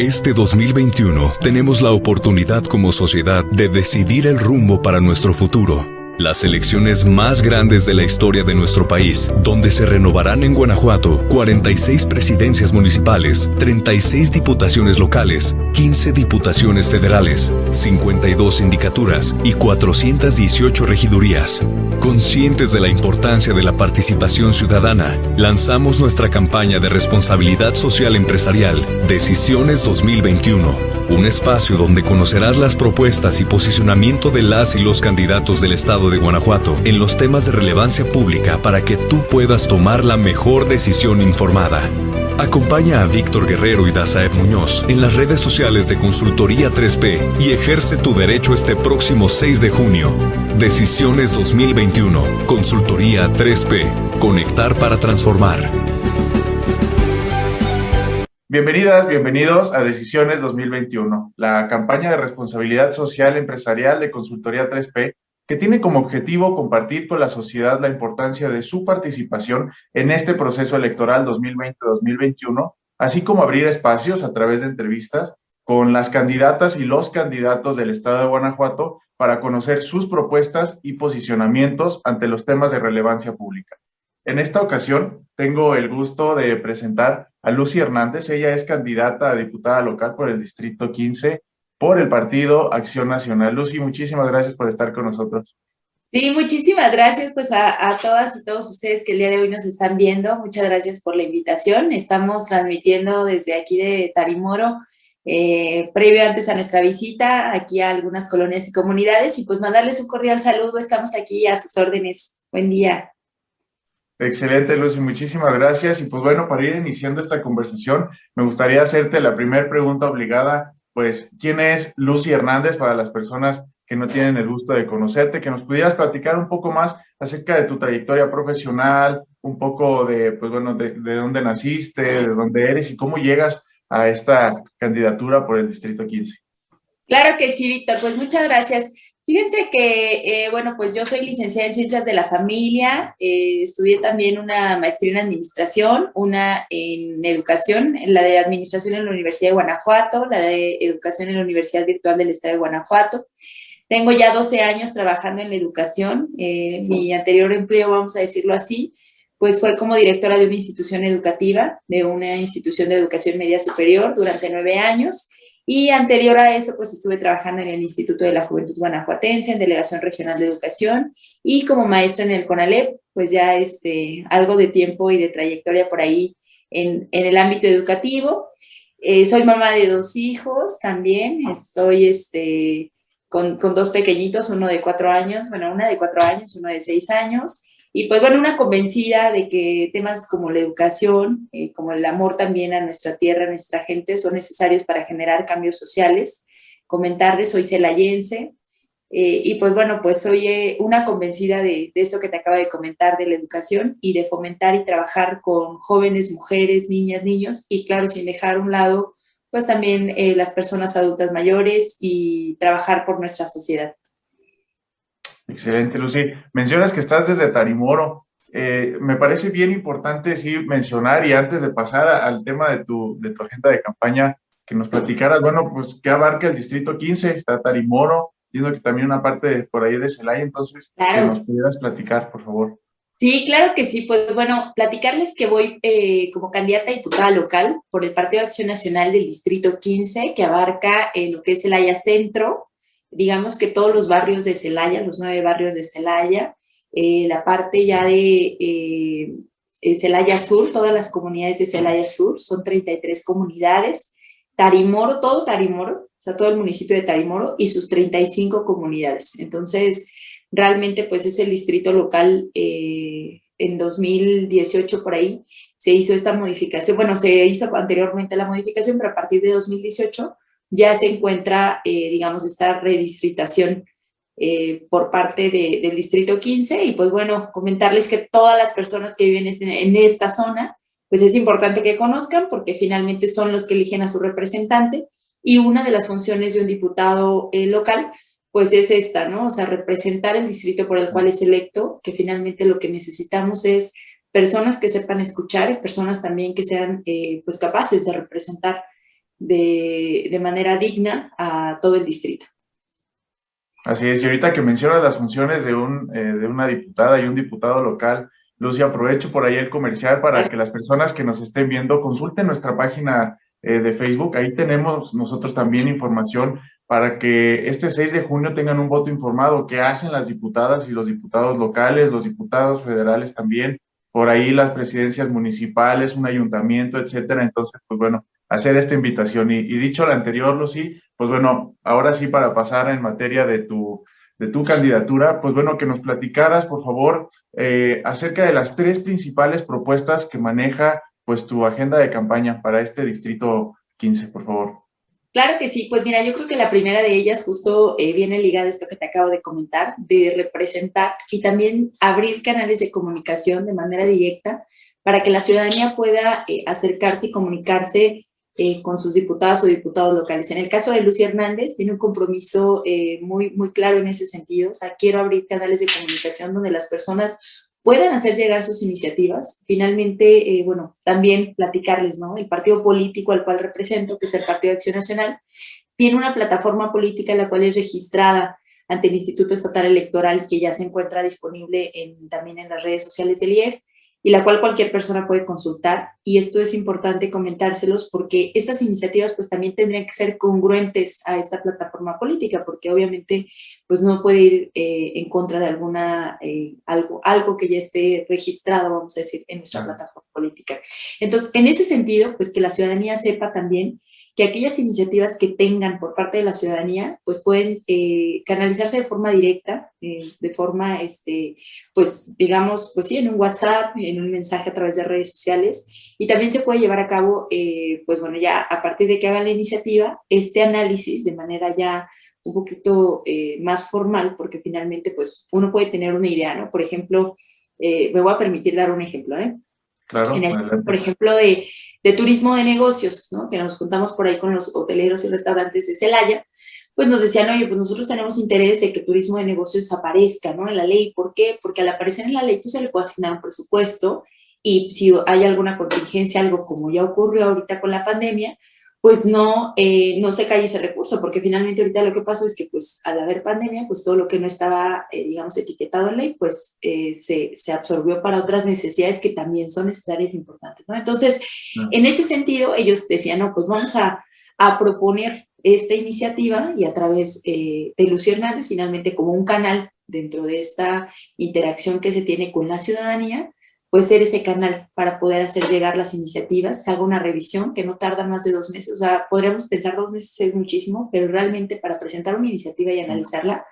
Este 2021 tenemos la oportunidad como sociedad de decidir el rumbo para nuestro futuro las elecciones más grandes de la historia de nuestro país, donde se renovarán en Guanajuato 46 presidencias municipales, 36 diputaciones locales, 15 diputaciones federales, 52 sindicaturas y 418 regidurías. Conscientes de la importancia de la participación ciudadana, lanzamos nuestra campaña de responsabilidad social empresarial, Decisiones 2021 un espacio donde conocerás las propuestas y posicionamiento de las y los candidatos del estado de Guanajuato en los temas de relevancia pública para que tú puedas tomar la mejor decisión informada. Acompaña a Víctor Guerrero y Dazaeb Muñoz en las redes sociales de Consultoría 3P y ejerce tu derecho este próximo 6 de junio. Decisiones 2021. Consultoría 3P. Conectar para transformar. Bienvenidas, bienvenidos a Decisiones 2021, la campaña de responsabilidad social empresarial de Consultoría 3P que tiene como objetivo compartir con la sociedad la importancia de su participación en este proceso electoral 2020-2021, así como abrir espacios a través de entrevistas con las candidatas y los candidatos del estado de Guanajuato para conocer sus propuestas y posicionamientos ante los temas de relevancia pública. En esta ocasión tengo el gusto de presentar a Lucy Hernández. Ella es candidata a diputada local por el Distrito 15 por el Partido Acción Nacional. Lucy, muchísimas gracias por estar con nosotros. Sí, muchísimas gracias pues a, todas y todos ustedes que el día de hoy nos están viendo. Muchas gracias por la invitación. Estamos transmitiendo desde aquí de Tarimoro, eh, previo antes a nuestra visita aquí a algunas colonias y comunidades y pues mandarles un cordial saludo. Estamos aquí a sus órdenes. Buen día. Excelente, Lucy, muchísimas gracias. Y pues bueno, para ir iniciando esta conversación, me gustaría hacerte la primera pregunta obligada, pues, ¿quién es Lucy Hernández para las personas que no tienen el gusto de conocerte? Que nos pudieras platicar un poco más acerca de tu trayectoria profesional, un poco de, pues bueno, de, de dónde naciste, de dónde eres y cómo llegas a esta candidatura por el Distrito 15. Claro que sí, Víctor. Pues muchas gracias. Fíjense que, eh, bueno, pues yo soy licenciada en Ciencias de la Familia, eh, estudié también una maestría en Administración, una en Educación, la de Administración en la Universidad de Guanajuato, la de Educación en la Universidad Virtual del Estado de Guanajuato. Tengo ya 12 años trabajando en la educación. Eh, mi anterior empleo, vamos a decirlo así, pues fue como directora de una institución educativa, de una institución de educación media superior durante nueve años. Y anterior a eso, pues estuve trabajando en el Instituto de la Juventud Guanajuatense, en Delegación Regional de Educación, y como maestra en el CONALEP, pues ya este, algo de tiempo y de trayectoria por ahí en, en el ámbito educativo. Eh, soy mamá de dos hijos también, estoy este, con, con, dos pequeñitos, uno de cuatro años, bueno, una de cuatro años, uno de seis años, y pues bueno, una convencida de que temas como la educación, eh, como el amor también a nuestra tierra, a nuestra gente, son necesarios para generar cambios sociales. Comentarles, soy celayense, eh, y pues bueno, pues soy eh, una convencida de, esto que te acabo de comentar de la educación y de fomentar y trabajar con jóvenes, mujeres, niñas, niños y claro, sin dejar a un lado pues también las personas adultas mayores y trabajar por nuestra sociedad. Excelente, Lucy. Mencionas que estás desde Tarimoro. Eh, me parece bien importante sí mencionar y antes de pasar al tema de tu, de tu agenda de campaña, que nos platicaras, bueno, pues qué abarca el distrito 15, está Tarimoro, entiendo que también una parte por ahí de Celaya, entonces que nos pudieras platicar, por favor. Sí, claro que sí. Pues bueno, platicarles que voy eh, como candidata a diputada local por el Partido de Acción Nacional del Distrito 15, que abarca eh, lo que es Celaya Centro, digamos que todos los barrios de Celaya, los nueve barrios de Celaya, eh, la parte ya de eh, eh, Celaya Sur, todas las comunidades de Celaya Sur, son 33 comunidades, Tarimoro, todo Tarimoro, o sea, todo el municipio de Tarimoro y sus 35 comunidades. Entonces, realmente pues es el distrito local en 2018 por ahí se hizo esta modificación, bueno, se hizo anteriormente la modificación, pero a partir de 2018 ya se encuentra, eh, digamos, esta redistritación eh, por parte del Distrito 15 y pues bueno, comentarles que todas las personas que viven en, esta zona, pues es importante que conozcan porque finalmente son los que eligen a su representante y una de las funciones de un diputado eh, local, pues es esta, ¿no? O sea, representar el distrito por el cual es electo, que finalmente lo que necesitamos es personas que sepan escuchar y personas también que sean pues capaces de representar de, de manera digna a todo el distrito. Así es, y ahorita que mencionas las funciones de, un, eh, de una diputada y un diputado local, Lucy, aprovecho por ahí el comercial para que las personas que nos estén viendo consulten nuestra página eh, de Facebook. Ahí tenemos nosotros también información para que este 6 de junio tengan un voto informado, qué hacen las diputadas y los diputados locales, los diputados federales también, por ahí las presidencias municipales, un ayuntamiento, etcétera. Entonces, pues bueno, hacer esta invitación. Y, dicho lo anterior, Lucy, pues bueno, ahora sí para pasar en materia de tu, de tu candidatura, pues bueno, que nos platicaras, por favor, eh, acerca de las tres principales propuestas que maneja pues tu agenda de campaña para este distrito 15, por favor. Claro que sí, pues mira, yo creo que la primera de ellas justo eh, viene ligada a esto que te acabo de comentar, de representar y también abrir canales de comunicación de manera directa para que la ciudadanía pueda eh, acercarse y comunicarse eh, con sus diputados o diputados locales. En el caso de Lucy Hernández, tiene un compromiso eh, muy, muy claro en ese sentido. O sea, quiero abrir canales de comunicación donde las personas puedan hacer llegar sus iniciativas. Finalmente, eh, bueno, también platicarles, ¿no? El partido político al cual represento, que es el Partido de Acción Nacional, tiene una plataforma política la cual es registrada ante el Instituto Estatal Electoral que ya se encuentra disponible en, también en las redes sociales del IEG y la cual cualquier persona puede consultar. Y esto es importante comentárselos porque estas iniciativas pues también tendrían que ser congruentes a esta plataforma política, porque obviamente pues no puede ir eh, en contra de alguna, eh, algo, algo que ya esté registrado, vamos a decir, en nuestra plataforma política. Entonces, en ese sentido, pues que la ciudadanía sepa también que aquellas iniciativas que tengan por parte de la ciudadanía, pues pueden eh, canalizarse de forma directa, eh, de forma, este, pues digamos, pues sí, en un WhatsApp, en un mensaje a través de redes sociales, y también se puede llevar a cabo, eh, pues bueno, ya a partir de que hagan la iniciativa, este análisis de manera ya un poquito más formal, porque finalmente, pues uno puede tener una idea, ¿no? Por ejemplo, me voy a permitir dar un ejemplo, ¿eh? Claro. por ejemplo, de de turismo de negocios, ¿no? que nos juntamos por ahí con los hoteleros y restaurantes de Celaya, pues nos decían, oye, pues nosotros tenemos interés de que turismo de negocios aparezca ¿no? en la ley. ¿Por qué? Porque al aparecer en la ley, pues se le puede asignar un presupuesto y si hay alguna contingencia, algo como ya ocurrió ahorita con la pandemia, pues no, eh, no se cae ese recurso, porque finalmente ahorita lo que pasó es que pues al haber pandemia, pues todo lo que no estaba, eh, digamos, etiquetado en ley, pues eh, se, se, absorbió para otras necesidades que también son necesarias e importantes, ¿no? Entonces, en ese sentido, ellos decían, no, pues vamos a, a proponer esta iniciativa y a través de Hernández, finalmente como un canal dentro de esta interacción que se tiene con la ciudadanía, puede ser ese canal para poder hacer llegar las iniciativas, se haga una revisión que no tarda más de dos meses, o sea, podríamos pensar dos meses es muchísimo, pero realmente para presentar una iniciativa y analizarla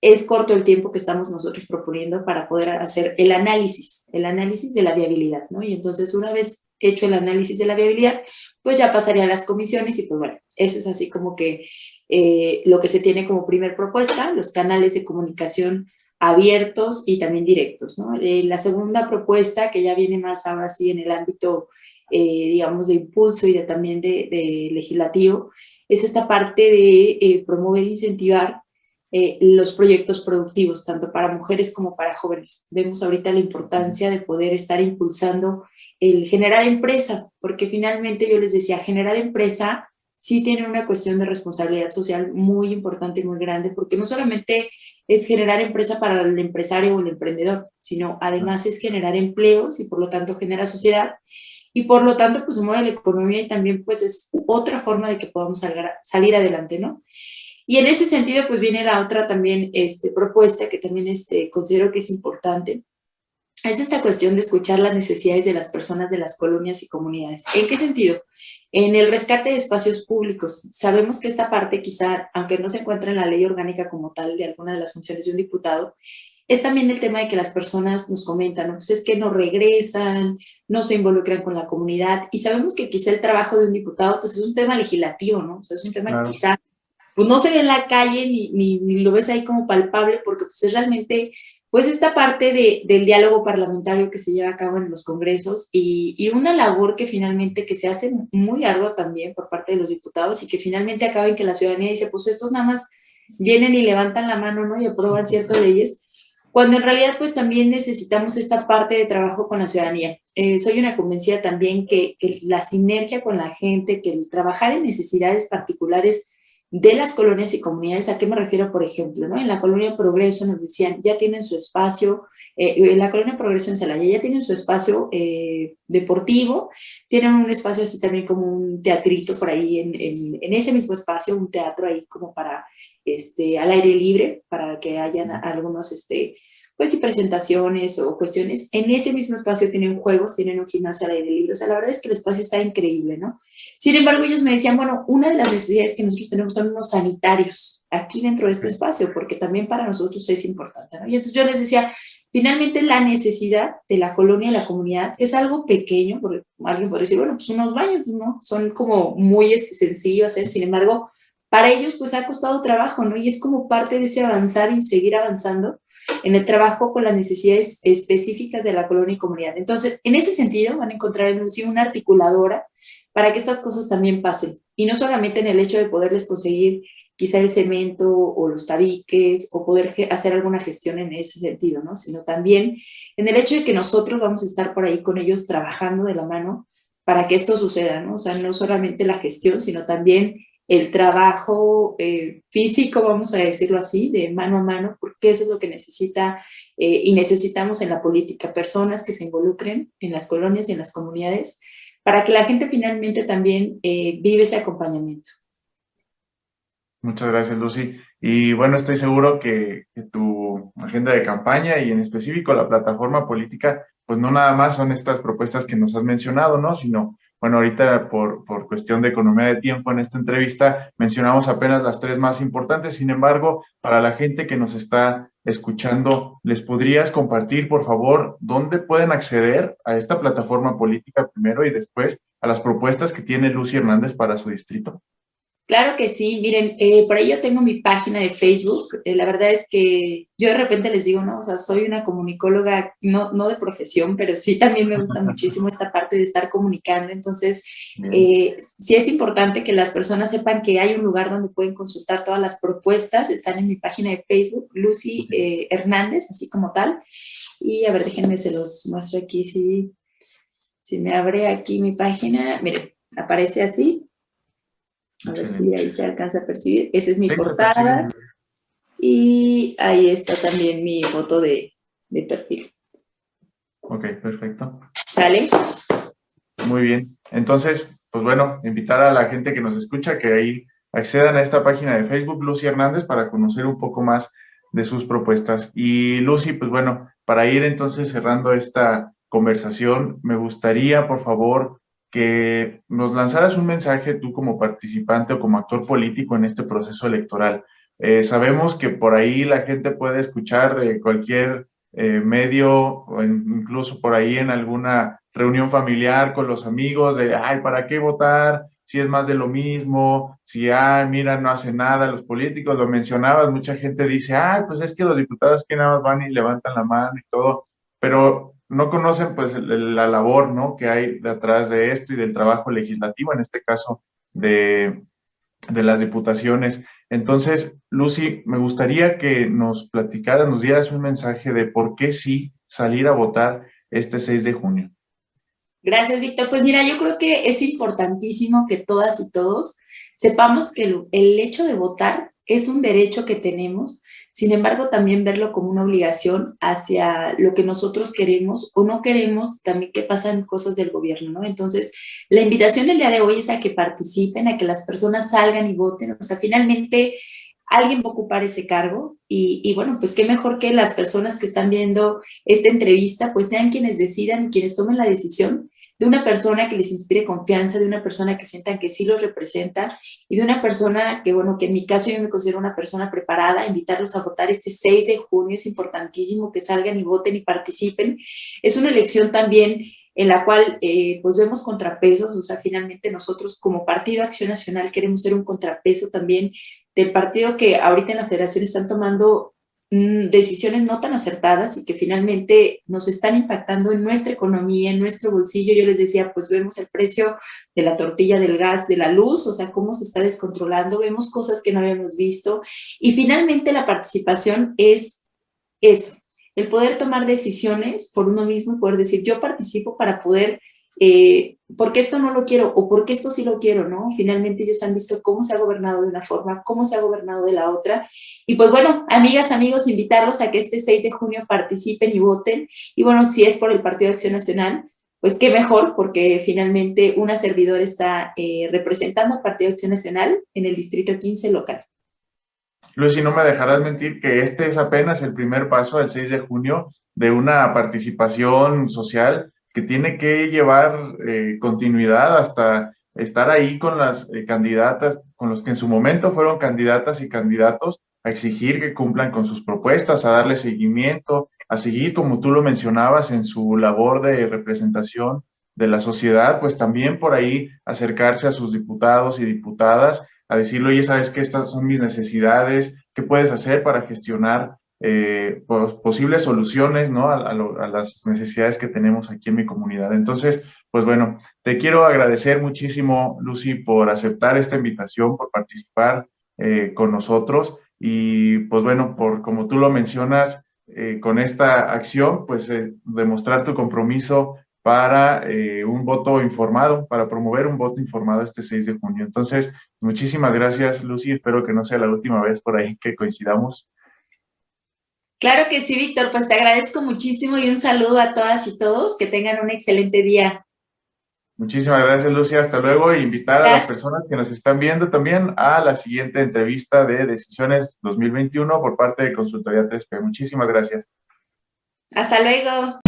es corto el tiempo que estamos nosotros proponiendo para poder hacer el análisis, el análisis de la viabilidad, ¿no? Y entonces una vez hecho el análisis de la viabilidad, pues ya pasaría a las comisiones y pues bueno, eso es así como que eh, lo que se tiene como primer propuesta, los canales de comunicación abiertos y también directos. ¿no? Eh, la segunda propuesta, que ya viene más ahora sí en el ámbito, eh, digamos, de impulso y de, también de, legislativo, es esta parte de eh, promover e incentivar los proyectos productivos, tanto para mujeres como para jóvenes. Vemos ahorita la importancia de poder estar impulsando el generar empresa, porque finalmente yo les decía, generar empresa sí tiene una cuestión de responsabilidad social muy importante y muy grande, porque no solamente es generar empresa para el empresario o el emprendedor, sino además es generar empleos y por lo tanto genera sociedad y por lo tanto pues se mueve la economía y también pues es otra forma de que podamos salir adelante, ¿no? Y en ese sentido pues viene la otra también este, propuesta que también este, considero que es importante, es esta cuestión de escuchar las necesidades de las personas de las colonias y comunidades. ¿En qué sentido? En el rescate de espacios públicos, sabemos que esta parte quizá, aunque no se encuentra en la ley orgánica como tal de alguna de las funciones de un diputado, es también el tema de que las personas nos comentan, ¿no? pues es que no regresan, no se involucran con la comunidad y sabemos que quizá el trabajo de un diputado pues es un tema legislativo, ¿no? O sea, es un tema que quizá pues, no se ve en la calle ni, ni, ni, lo ves ahí como palpable porque pues es realmente pues esta parte de, del diálogo parlamentario que se lleva a cabo en los congresos y, y, una labor que finalmente que se hace muy ardua también por parte de los diputados y que finalmente acaba en que la ciudadanía dice, pues estos nada más vienen y levantan la mano, ¿no? Y aprueban ciertas leyes, cuando en realidad pues también necesitamos esta parte de trabajo con la ciudadanía. Eh, soy una convencida también que, que, la sinergia con la gente, que el trabajar en necesidades particulares de las colonias y comunidades, ¿a qué me refiero, por ejemplo? ¿no? En la colonia Progreso nos decían, ya tienen su espacio, eh, en la colonia Progreso en Celaya, ya tienen su espacio eh, deportivo, tienen un espacio así también como un teatrito por ahí, en, en, en ese mismo espacio, un teatro ahí como para este, al aire libre para que hayan algunos, este, pues, y presentaciones o cuestiones. En ese mismo espacio tienen juegos, tienen un gimnasio al aire libre. O sea, la verdad es que el espacio está increíble, ¿no? Sin embargo, ellos me decían, bueno, una de las necesidades que nosotros tenemos son unos sanitarios aquí dentro de este espacio, porque también para nosotros es importante, ¿no? Y entonces yo les decía, Finalmente, la necesidad de la colonia y la comunidad es algo pequeño, porque alguien podría decir, bueno, pues unos baños, ¿no? Son como muy este, sencillo hacer, sin embargo, para ellos pues ha costado trabajo, ¿no? Y es como parte de ese avanzar y seguir avanzando en el trabajo con las necesidades específicas de la colonia y comunidad. Entonces, en ese sentido, van a encontrar en UCI una articuladora para que estas cosas también pasen. Y no solamente en el hecho de poderles conseguir quizá el cemento o los tabiques o poder hacer alguna gestión en ese sentido, ¿no? Sino también en el hecho de que nosotros vamos a estar por ahí con ellos trabajando de la mano para que esto suceda, ¿no? O sea, no solamente la gestión, sino también el trabajo eh, físico, vamos a decirlo así, de mano a mano, porque eso es lo que necesita eh, y necesitamos en la política, personas que se involucren en las colonias y en las comunidades, para que la gente finalmente también eh, vive ese acompañamiento. Muchas gracias, Lucy. Y bueno, estoy seguro que, que, tu agenda de campaña y en específico la plataforma política, pues no nada más son estas propuestas que nos has mencionado, ¿no? Sino bueno, ahorita por, por, cuestión de economía de tiempo en esta entrevista mencionamos apenas las tres más importantes. Sin embargo, para la gente que nos está escuchando, ¿les podrías compartir, por favor, dónde pueden acceder a esta plataforma política primero y después a las propuestas que tiene Lucy Hernández para su distrito? Claro que sí, miren, eh, por ahí yo tengo mi página de Facebook, eh, la verdad es que yo de repente les digo, no, o sea, soy una comunicóloga, no, no de profesión, pero sí también me gusta muchísimo esta parte de estar comunicando, entonces eh, sí es importante que las personas sepan que hay un lugar donde pueden consultar todas las propuestas, están en mi página de Facebook, Lucy Hernández, así como tal, y a ver, déjenme, se los muestro aquí, si, si me abre aquí mi página, miren, aparece así, a ver si ahí se alcanza a percibir. Esa es mi portada. Y ahí está también mi foto de, de perfil. Ok, perfecto. ¿Sale? Muy bien. Entonces, pues bueno, invitar a la gente que nos escucha que ahí accedan a esta página de Facebook, Lucy Hernández, para conocer un poco más de sus propuestas. Y Lucy, pues bueno, para ir entonces cerrando esta conversación, me gustaría, por favor, que nos lanzaras un mensaje tú como participante o como actor político en este proceso electoral. Eh, sabemos que por ahí la gente puede escuchar de cualquier eh, medio o incluso por ahí en alguna reunión familiar con los amigos de, ay, ¿para qué votar? Si es más de lo mismo, si, ay, mira, no hace nada los políticos, lo mencionabas, mucha gente dice, ay, pues es que los diputados que nada más van y levantan la mano y todo, pero no conocen pues la labor ¿no? que hay detrás de esto y del trabajo legislativo, en este caso de, de las diputaciones. Entonces, Lucy, me gustaría que nos platicaras, nos dieras un mensaje de por qué sí salir a votar este 6 de junio. Gracias, Víctor. Pues mira, yo creo que es importantísimo que todas y todos sepamos que el, el hecho de votar es un derecho que tenemos, sin embargo, también verlo como una obligación hacia lo que nosotros queremos o no queremos, también que pasan cosas del gobierno, ¿no? Entonces, la invitación del día de hoy es a que participen, a que las personas salgan y voten, o sea, finalmente alguien va a ocupar ese cargo y, y, bueno, pues qué mejor que las personas que están viendo esta entrevista, pues sean quienes decidan, quienes tomen la decisión de una persona que les inspire confianza, de una persona que sientan que sí los representa y de una persona que, bueno, que en mi caso yo me considero una persona preparada, invitarlos a votar este 6 de junio, es importantísimo que salgan y voten y participen. Es una elección también en la cual eh, pues vemos contrapesos, o sea, finalmente nosotros como Partido Acción Nacional queremos ser un contrapeso también del partido que ahorita en la federación están tomando decisiones no tan acertadas y que finalmente nos están impactando en nuestra economía, en nuestro bolsillo. Yo les decía, pues vemos el precio de la tortilla, del gas, de la luz, o sea, cómo se está descontrolando, vemos cosas que no habíamos visto. Y finalmente la participación es eso, el poder tomar decisiones por uno mismo, poder decir, yo participo para poder, eh, porque esto no lo quiero o porque esto sí lo quiero, ¿no? Finalmente ellos han visto cómo se ha gobernado de una forma, cómo se ha gobernado de la otra. Y pues bueno, amigas, amigos, invitarlos a que este 6 de junio participen y voten. Y bueno, si es por el Partido Acción Nacional, pues qué mejor, porque finalmente una servidora está eh, representando al Partido Acción Nacional en el Distrito 15 local. Lucy, no me dejarás mentir que este es apenas el primer paso del 6 de junio de una participación social que tiene que llevar eh, continuidad hasta estar ahí con las eh, candidatas, con los que en su momento fueron candidatas y candidatos, a exigir que cumplan con sus propuestas, a darle seguimiento, a seguir, como tú lo mencionabas, en su labor de representación de la sociedad, pues también por ahí acercarse a sus diputados y diputadas, a decirle, oye, sabes que estas son mis necesidades, qué puedes hacer para gestionar eh, posibles soluciones ¿no? A, a, las necesidades que tenemos aquí en mi comunidad. Entonces, pues bueno, te quiero agradecer muchísimo, Lucy, por aceptar esta invitación, por participar eh, con nosotros y pues bueno, por como tú lo mencionas, eh, con esta acción, pues eh, demostrar tu compromiso para eh, un voto informado, para promover un voto informado este 6 de junio. Entonces, muchísimas gracias, Lucy. Espero que no sea la última vez por ahí que coincidamos. Claro que sí, Víctor. Pues te agradezco muchísimo y un saludo a todas y todos. Que tengan un excelente día. Muchísimas gracias, Lucia. Hasta luego. E invitar a las personas que nos están viendo también a la siguiente entrevista de Decisiones 2021 por parte de Consultoría 3P. Muchísimas gracias. Hasta luego.